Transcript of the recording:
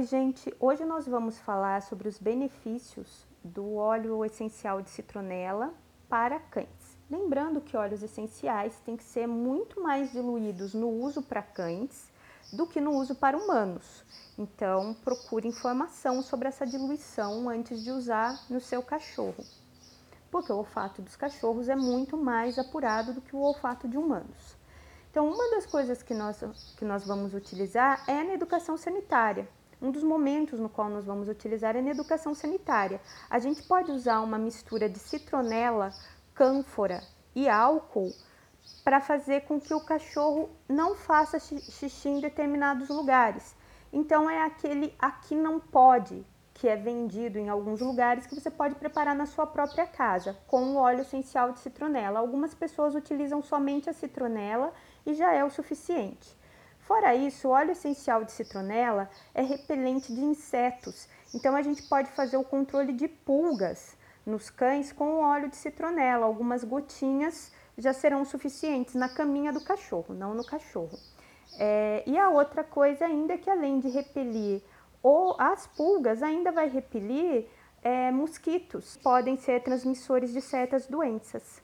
Oi, gente! Hoje nós vamos falar sobre os benefícios do óleo essencial de citronela para cães. Lembrando que óleos essenciais têm que ser muito mais diluídos no uso para cães do que no uso para humanos. Então, procure informação sobre essa diluição antes de usar no seu cachorro, porque o olfato dos cachorros é muito mais apurado do que o olfato de humanos. Então, uma das coisas que nós, que nós vamos utilizar é na educação sanitária. Um dos momentos no qual nós vamos utilizar é na educação sanitária. A gente pode usar uma mistura de citronela, cânfora e álcool para fazer com que o cachorro não faça xixi em determinados lugares. Então, é aquele aqui não pode, que é vendido em alguns lugares, que você pode preparar na sua própria casa, com o óleo essencial de citronela. Algumas pessoas utilizam somente a citronela e já é o suficiente. Fora isso, o óleo essencial de citronela é repelente de insetos, então a gente pode fazer o controle de pulgas nos cães com o óleo de citronela. Algumas gotinhas já serão suficientes na caminha do cachorro, não no cachorro. É, e a outra coisa ainda é que além de repelir ou as pulgas, ainda vai repelir é, mosquitos, podem ser transmissores de certas doenças.